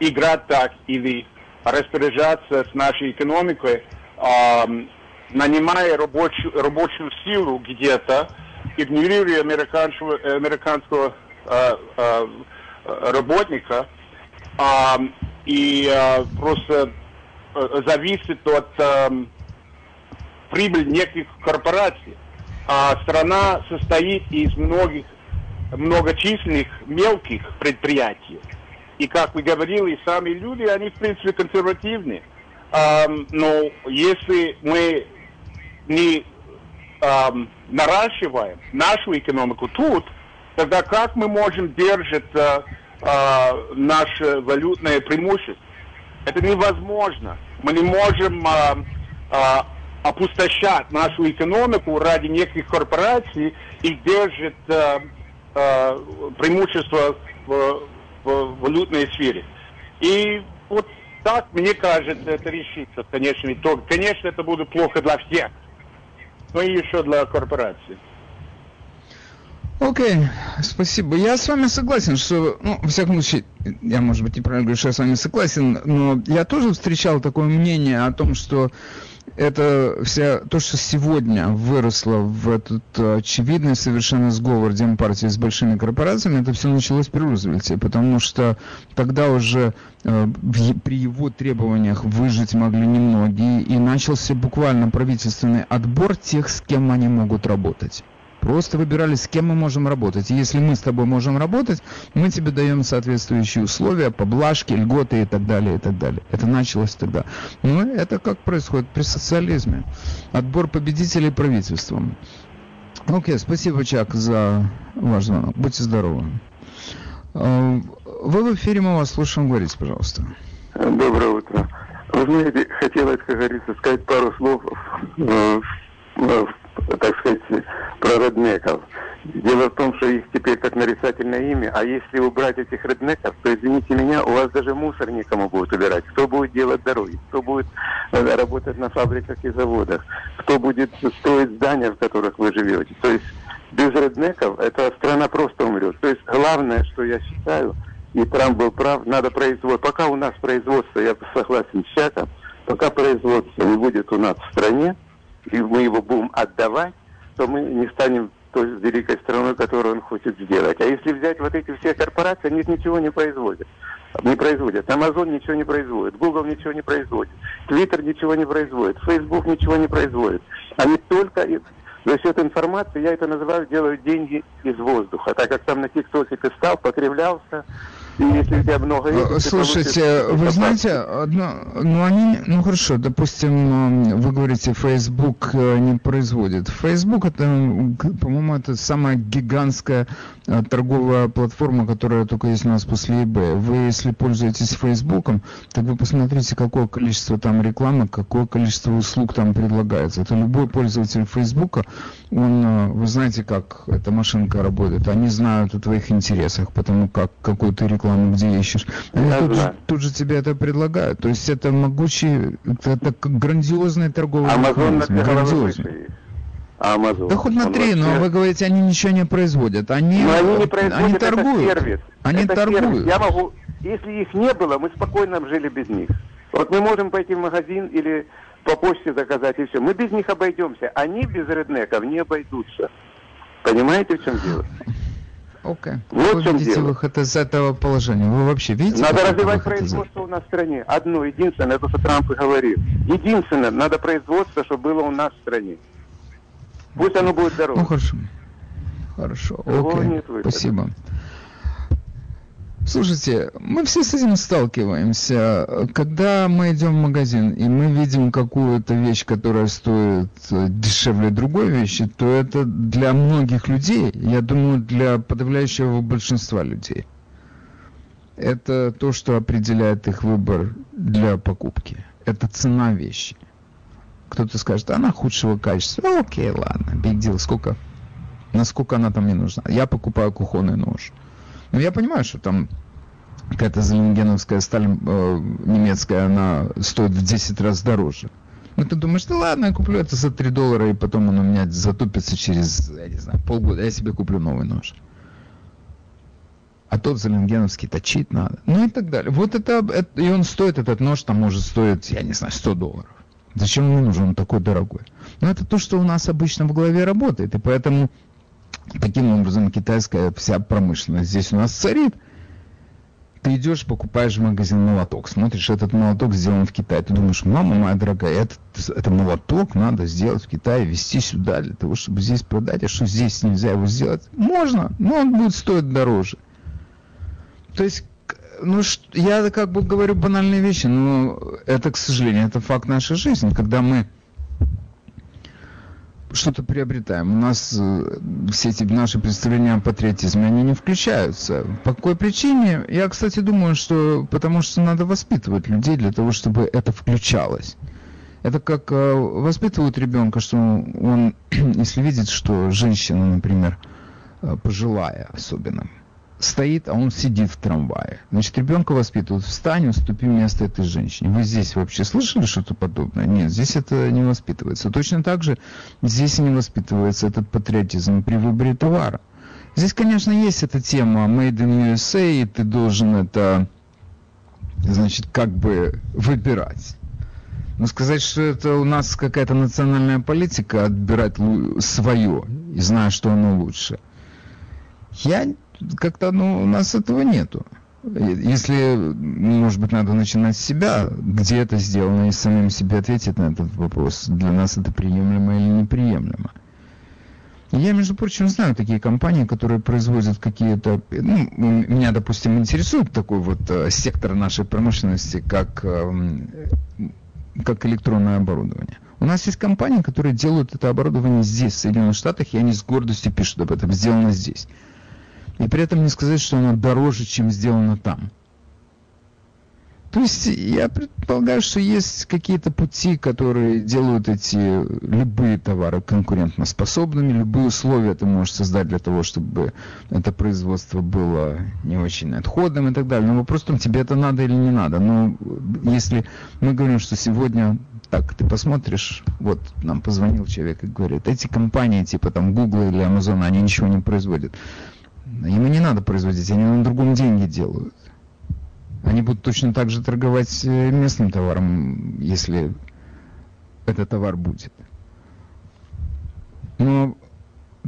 играть так или распоряжаться с нашей экономикой, э, нанимая рабочую, рабочую силу где-то, игнорируя американского, американского э, э, работника э, и э, просто э, зависит от э, прибыли неких корпораций. А страна состоит из многих, многочисленных мелких предприятий. И, как вы говорили, сами люди, они, в принципе, консервативны. А, но если мы не эм, наращиваем нашу экономику тут, тогда как мы можем держать э, э, наше валютное преимущество? Это невозможно. Мы не можем э, э, опустошать нашу экономику ради неких корпораций и держать э, э, преимущество в, в валютной сфере. И вот так, мне кажется, это решится в конечном итоге. Конечно, это будет плохо для всех но и еще для корпорации. Окей, okay, спасибо. Я с вами согласен, что, ну, во всяком случае, я, может быть, неправильно говорю, что я с вами согласен, но я тоже встречал такое мнение о том, что это вся то, что сегодня выросло в этот очевидный совершенно сговор Демпартии с большими корпорациями, это все началось при Рузвельте, потому что тогда уже э, при его требованиях выжить могли немногие, и начался буквально правительственный отбор тех, с кем они могут работать. Просто выбирали, с кем мы можем работать. И если мы с тобой можем работать, мы тебе даем соответствующие условия, поблажки, льготы и так далее, и так далее. Это началось тогда. Ну, это как происходит при социализме. Отбор победителей правительством. Окей, спасибо, Чак, за ваш звонок. Будьте здоровы. А, вы в эфире, мы вас слушаем. Говорите, пожалуйста. Доброе утро. Вы знаете, хотелось, как говорится, сказать пару слов в, в так сказать, про реднеков. Дело в том, что их теперь как нарицательное имя, а если убрать этих реднеков, то, извините меня, у вас даже мусор никому будет убирать. Кто будет делать дороги? Кто будет э, работать на фабриках и заводах? Кто будет строить здания, в которых вы живете? То есть без реднеков эта страна просто умрет. То есть главное, что я считаю, и Трамп был прав, надо производство. Пока у нас производство, я согласен с Чаком, пока производство не будет у нас в стране, и мы его будем отдавать, то мы не станем той великой страной, которую он хочет сделать. А если взять вот эти все корпорации, они ничего не производят. Не производят. Amazon ничего не производит, Google ничего не производит, Twitter ничего не производит, Facebook ничего не производит. Они только за счет информации, я это называю, делают деньги из воздуха. Так как там на ТикТоке ты стал, покривлялся, и если у тебя много э, Слушайте, вы знаете, одно, ну они, ну хорошо, допустим, вы говорите, Facebook э, не производит. Facebook это, по-моему, это самая гигантская торговая платформа, которая только есть у нас после eBay. Вы, если пользуетесь Facebook, так вы посмотрите, какое количество там рекламы, какое количество услуг там предлагается. Это любой пользователь Facebook, он, вы знаете, как эта машинка работает. Они знают о твоих интересах, потому как какой ты рекламу где ищешь. Они тут, же, тут же тебе это предлагают. То есть это могучий, это, это грандиозный торговый Amazon грандиозный. Amazon. Да хоть на три, но вы говорите, они ничего не производят. Они, но они не производят, они торгуют. Это сервис. Они это торгуют. Сервис. Я могу, если их не было, мы спокойно жили без них. Вот мы можем пойти в магазин или по почте заказать и все. Мы без них обойдемся. Они без реднеков не обойдутся. Понимаете, в чем дело? Окей. Okay. Вот вы видите дело. выход из этого положения? Вы вообще видите? Надо развивать производство из... у нас в стране. Одно, единственное, это что Трамп и говорил. Единственное, надо производство, чтобы было у нас в стране. Пусть оно будет здорово. Ну хорошо. Хорошо. Окей. Спасибо. Слушайте, мы все с этим сталкиваемся. Когда мы идем в магазин и мы видим какую-то вещь, которая стоит э, дешевле другой вещи, то это для многих людей, я думаю, для подавляющего большинства людей, это то, что определяет их выбор для покупки. Это цена вещи. Кто-то скажет, она худшего качества. Ну, окей, ладно, big deal, сколько, насколько она там мне нужна. Я покупаю кухонный нож. Но я понимаю, что там какая-то зеленогеновская сталь э, немецкая, она стоит в 10 раз дороже. Ну, ты думаешь, ну ладно, я куплю это за 3 доллара, и потом он у меня затупится через, я не знаю, полгода. Я себе куплю новый нож. А тот зеленгеновский точить надо. Ну и так далее. Вот это, это, и он стоит, этот нож там может стоить, я не знаю, 100 долларов. Зачем ему нужен он такой дорогой? Но это то, что у нас обычно в голове работает. И поэтому Таким образом, китайская вся промышленность здесь у нас царит. Ты идешь, покупаешь в магазин молоток, смотришь, этот молоток сделан в Китае. Ты думаешь, мама моя дорогая, этот, это молоток надо сделать в Китае, везти сюда для того, чтобы здесь продать. А что здесь нельзя его сделать? Можно, но он будет стоить дороже. То есть ну, я как бы говорю банальные вещи, но это, к сожалению, это факт нашей жизни, когда мы что-то приобретаем. У нас э, все эти наши представления о патриотизме, они не включаются. По какой причине? Я, кстати, думаю, что потому что надо воспитывать людей для того, чтобы это включалось. Это как э, воспитывают ребенка, что он, <clears throat> если видит, что женщина, например, э, пожилая особенно, стоит, а он сидит в трамвае. Значит, ребенка воспитывают, встань, уступи место этой женщине. Вы здесь вообще слышали что-то подобное? Нет, здесь это не воспитывается. Точно так же здесь не воспитывается этот патриотизм при выборе товара. Здесь, конечно, есть эта тема Made in USA, и ты должен это, значит, как бы выбирать. Но сказать, что это у нас какая-то национальная политика отбирать свое и зная, что оно лучше. Я как-то, ну, у нас этого нету. Если, может быть, надо начинать с себя, где это сделано, и самим себе ответить на этот вопрос, для нас это приемлемо или неприемлемо. Я, между прочим, знаю такие компании, которые производят какие-то... Ну, меня, допустим, интересует такой вот э, сектор нашей промышленности, как, э, как электронное оборудование. У нас есть компании, которые делают это оборудование здесь, в Соединенных Штатах, и они с гордостью пишут об этом, сделано здесь. И при этом не сказать, что оно дороже, чем сделано там. То есть я предполагаю, что есть какие-то пути, которые делают эти любые товары конкурентоспособными, любые условия ты можешь создать для того, чтобы это производство было не очень отходным и так далее. Но вопрос в том, тебе это надо или не надо. Но если мы говорим, что сегодня так, ты посмотришь, вот нам позвонил человек и говорит, эти компании типа там Google или Amazon, они ничего не производят. Ему не надо производить, они на другом деньги делают. Они будут точно так же торговать э, местным товаром, если этот товар будет. Но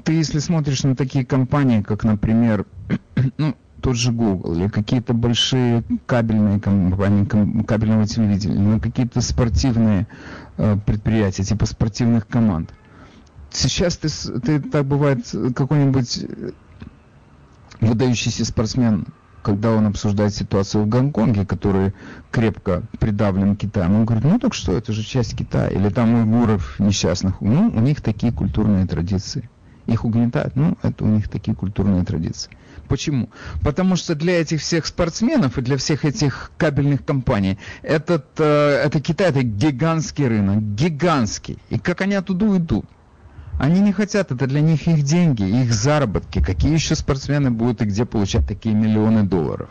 ты, если смотришь на такие компании, как, например, <clears throat> ну, тот же Google, или какие-то большие кабельные компании кабельного телевидения, ну, какие-то спортивные э, предприятия, типа спортивных команд. Сейчас ты, ты так бывает, какой-нибудь выдающийся спортсмен когда он обсуждает ситуацию в Гонконге, который крепко придавлен Китаем, он говорит, ну так что, это же часть Китая. Или там уйгуров несчастных. Ну, у них такие культурные традиции. Их угнетают, ну, это у них такие культурные традиции. Почему? Потому что для этих всех спортсменов и для всех этих кабельных компаний этот, э, это Китай, это гигантский рынок, гигантский. И как они оттуда уйдут? Они не хотят, это для них их деньги, их заработки. Какие еще спортсмены будут и где получать такие миллионы долларов?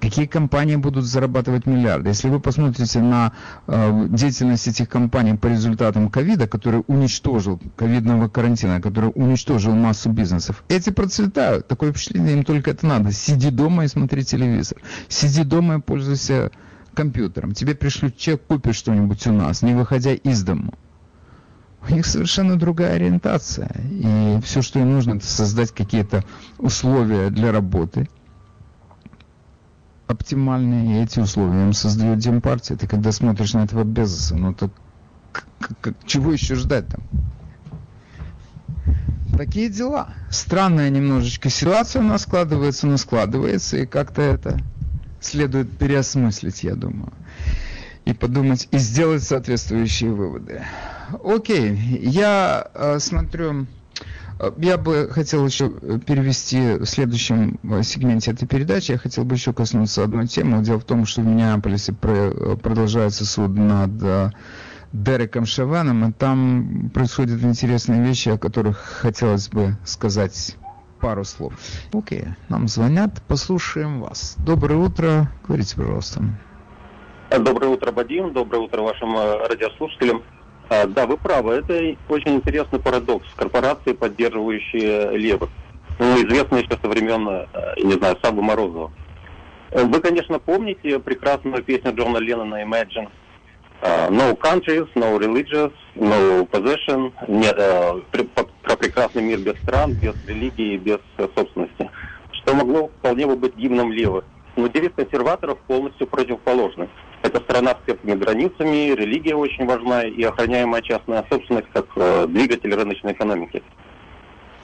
Какие компании будут зарабатывать миллиарды? Если вы посмотрите на э, деятельность этих компаний по результатам ковида, который уничтожил, ковидного карантина, который уничтожил массу бизнесов, эти процветают. Такое впечатление, им только это надо. Сиди дома и смотри телевизор. Сиди дома и пользуйся компьютером. Тебе пришлют чек, купишь что-нибудь у нас, не выходя из дома у них совершенно другая ориентация. И все, что им нужно, это создать какие-то условия для работы оптимальные, и эти условия им создает Демпартия. Ты когда смотришь на этого Безоса, ну так чего еще ждать там? Такие дела. Странная немножечко ситуация у нас складывается, но складывается, и как-то это следует переосмыслить, я думаю и подумать, и сделать соответствующие выводы. Окей, я э, смотрю, э, я бы хотел еще перевести в следующем э, сегменте этой передачи, я хотел бы еще коснуться одной темы. Дело в том, что в Миннеаполисе про, продолжается суд над э, Дереком Шаваном, и там происходят интересные вещи, о которых хотелось бы сказать пару слов. Окей, нам звонят, послушаем вас. Доброе утро, говорите, пожалуйста. Доброе утро, Вадим. Доброе утро вашим э, радиослушателям. А, да, вы правы. Это очень интересный парадокс. Корпорации, поддерживающие левых. Ну, известно еще со времен, э, не знаю, Сабы Морозова. Э, вы, конечно, помните прекрасную песню Джона Леннона «Imagine». No countries, no religions, no possession. Нет, про прекрасный мир без стран, без религии, без собственности. Что могло вполне бы быть гимном левых. Но девиз консерваторов полностью противоположный. Это страна с крепкими границами, религия очень важна и охраняемая частная собственность как э, двигатель рыночной экономики.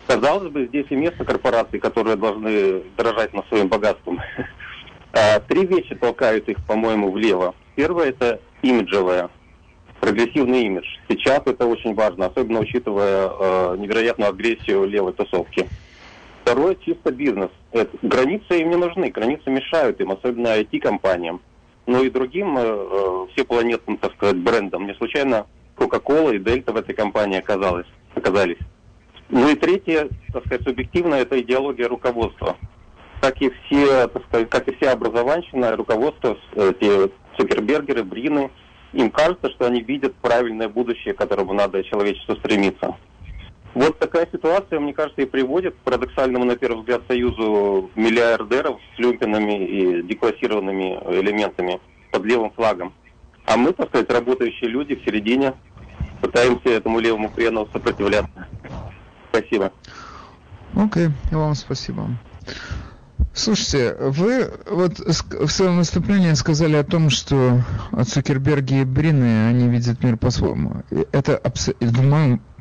Казалось бы, здесь и место корпораций, которые должны дорожать на своим богатством. <laughs> А, три вещи толкают их, по-моему, влево. Первое – это имиджевое, прогрессивный имидж. Сейчас это очень важно, особенно учитывая э, невероятную агрессию левой тусовки. Второе – чисто бизнес. Это, границы им не нужны, границы мешают им, особенно IT-компаниям но и другим э, э всепланетным, так сказать, брендам. Не случайно Coca-Cola и Delta в этой компании оказалось, оказались. Ну и третье, так сказать, субъективно, это идеология руководства. Как и все, так сказать, как и вся образованщина, руководство, эти Цукербергеры, Брины, им кажется, что они видят правильное будущее, к которому надо человечеству стремиться. Вот такая ситуация, мне кажется, и приводит к парадоксальному, на первый взгляд, союзу миллиардеров с люмпинами и деклассированными элементами под левым флагом. А мы, так сказать, работающие люди в середине, пытаемся этому левому хрену сопротивляться. Спасибо. Окей, okay, вам спасибо. Слушайте, вы вот в своем выступлении сказали о том, что Цукерберги и Брины, они видят мир по-своему. Это, в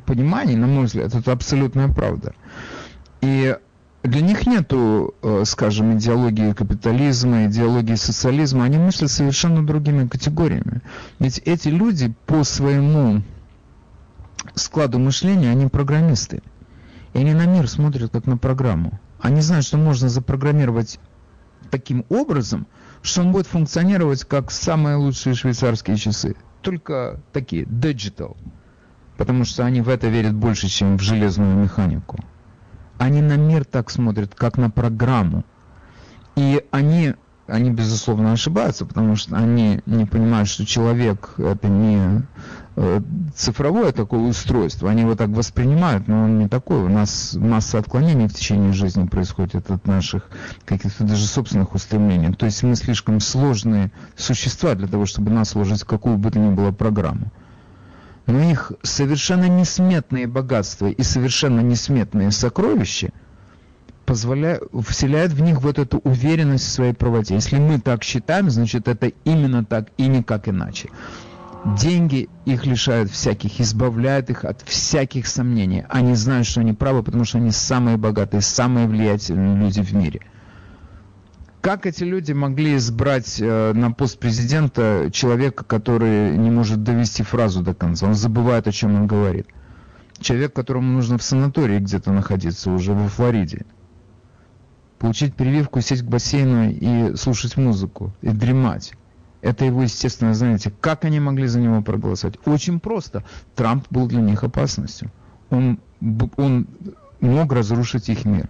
понимании, на мой взгляд, это абсолютная правда. И для них нету, э, скажем, идеологии капитализма, идеологии социализма, они мыслят совершенно другими категориями. Ведь эти люди по своему складу мышления, они программисты. И они на мир смотрят как на программу. Они знают, что можно запрограммировать таким образом, что он будет функционировать как самые лучшие швейцарские часы. Только такие, digital. Потому что они в это верят больше, чем в железную механику. Они на мир так смотрят, как на программу. И они они, безусловно, ошибаются, потому что они не понимают, что человек это не э, цифровое такое устройство. Они его так воспринимают, но он не такой. У нас масса отклонений в течение жизни происходит от наших каких-то даже собственных устремлений. То есть мы слишком сложные существа для того, чтобы нас сложить в какую бы то ни было программу. Но их совершенно несметные богатства и совершенно несметные сокровища – позволяет, вселяет в них вот эту уверенность в своей правоте. Если мы так считаем, значит это именно так и никак иначе. Деньги их лишают всяких, избавляют их от всяких сомнений. Они знают, что они правы, потому что они самые богатые, самые влиятельные люди в мире. Как эти люди могли избрать э, на пост президента человека, который не может довести фразу до конца? Он забывает, о чем он говорит. Человек, которому нужно в санатории где-то находиться, уже во Флориде получить прививку, сесть к бассейну и слушать музыку, и дремать. Это его естественное занятие. Как они могли за него проголосовать? Очень просто. Трамп был для них опасностью. Он, он мог разрушить их мир.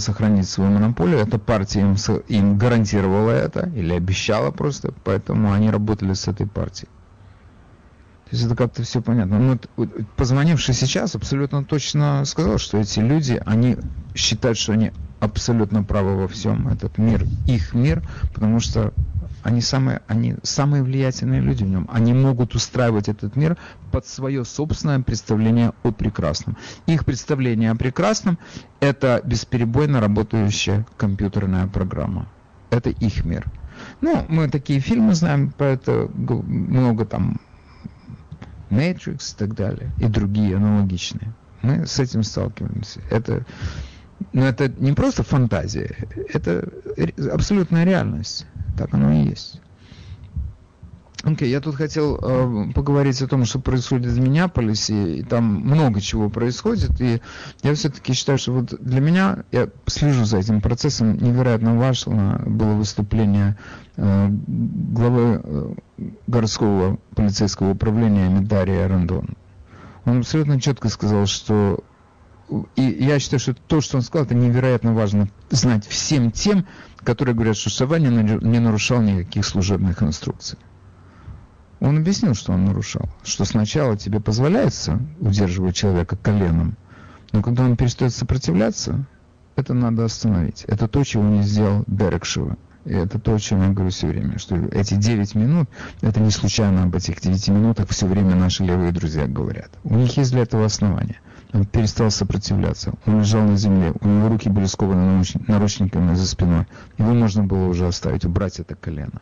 Сохранить свою монополию. Эта партия им, им гарантировала это или обещала просто, поэтому они работали с этой партией. То есть это как-то все понятно. Ну, вот, позвонивший сейчас абсолютно точно сказал, что эти люди, они считают, что они абсолютно правы во всем. Этот мир, их мир, потому что они самые, они самые влиятельные люди в нем. Они могут устраивать этот мир под свое собственное представление о прекрасном. Их представление о прекрасном – это бесперебойно работающая компьютерная программа. Это их мир. Ну, мы такие фильмы знаем, про это много там Matrix и так далее, и другие аналогичные. Мы с этим сталкиваемся. Это, но это не просто фантазия, это абсолютная реальность. Так оно и есть. Окей, okay, я тут хотел э, поговорить о том, что происходит в Миннеаполисе, и там много чего происходит, и я все-таки считаю, что вот для меня, я слежу за этим процессом, невероятно важно было выступление э, главы э, городского полицейского управления Медария Рандон. Он абсолютно четко сказал, что и я считаю, что то, что он сказал, это невероятно важно знать всем тем, которые говорят, что Саванин не нарушал никаких служебных инструкций. Он объяснил, что он нарушал. Что сначала тебе позволяется удерживать человека коленом, но когда он перестает сопротивляться, это надо остановить. Это то, чего не сделал Дерекшева. И это то, о чем я говорю все время, что эти 9 минут, это не случайно об этих 9 минутах все время наши левые друзья говорят. У них есть для этого основания. Он перестал сопротивляться. Он лежал на земле. У него руки были скованы наручниками за спиной. Его можно было уже оставить, убрать это колено.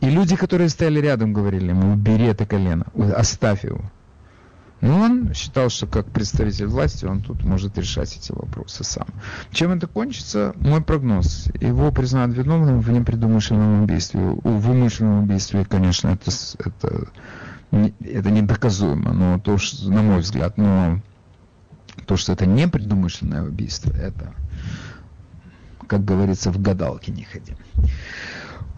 И люди, которые стояли рядом, говорили ему, убери это колено, оставь его. Но он считал, что как представитель власти он тут может решать эти вопросы сам. Чем это кончится? Мой прогноз. Его признают виновным в непредумышленном убийстве. В вымышленном убийстве, конечно, это, это, это недоказуемо, но то, что, на мой взгляд, но то, что это непредумышленное убийство, это, как говорится, в гадалке не ходи.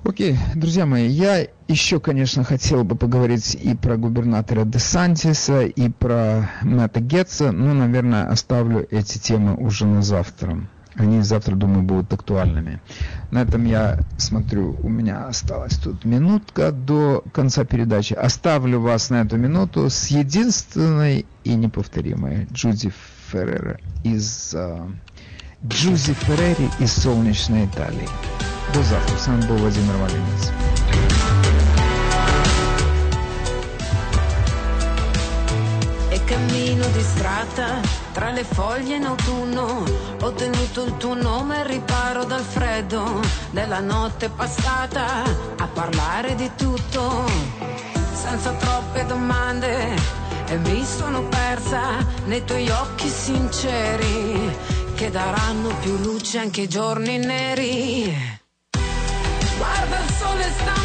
Окей, друзья мои, я еще, конечно, хотел бы поговорить и про губернатора Десантиса, и про Мэтта Гетца, но, наверное, оставлю эти темы уже на завтра. Они завтра, думаю, будут актуальными. На этом я смотрю, у меня осталась тут минутка до конца передачи. Оставлю вас на эту минуту с единственной и неповторимой Джуди Феррера из... Uh, Джузи Феррери из солнечной Италии. До завтра. С вами был Владимир Малинец. Cammino distratta tra le foglie in autunno. Ho tenuto il tuo nome al riparo dal freddo della notte passata a parlare di tutto senza troppe domande e mi sono persa nei tuoi occhi sinceri che daranno più luce anche ai giorni neri. Guarda il sole stamattina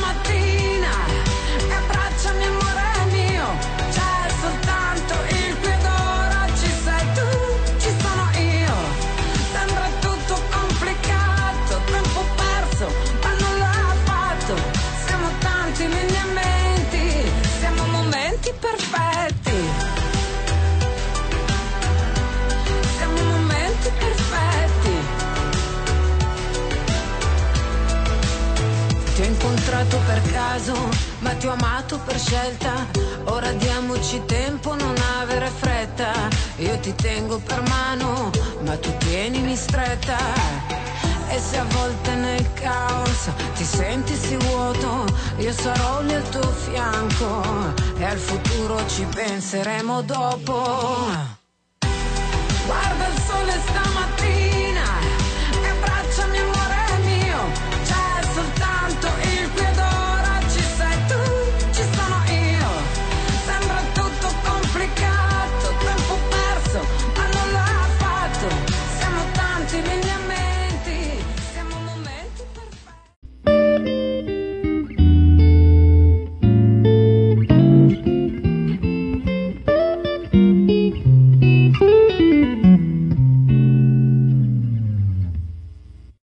incontrato per caso, ma ti ho amato per scelta. Ora diamoci tempo, non avere fretta. Io ti tengo per mano, ma tu tienimi stretta. E se a volte nel caos ti senti si vuoto, io sarò al tuo fianco e al futuro ci penseremo dopo.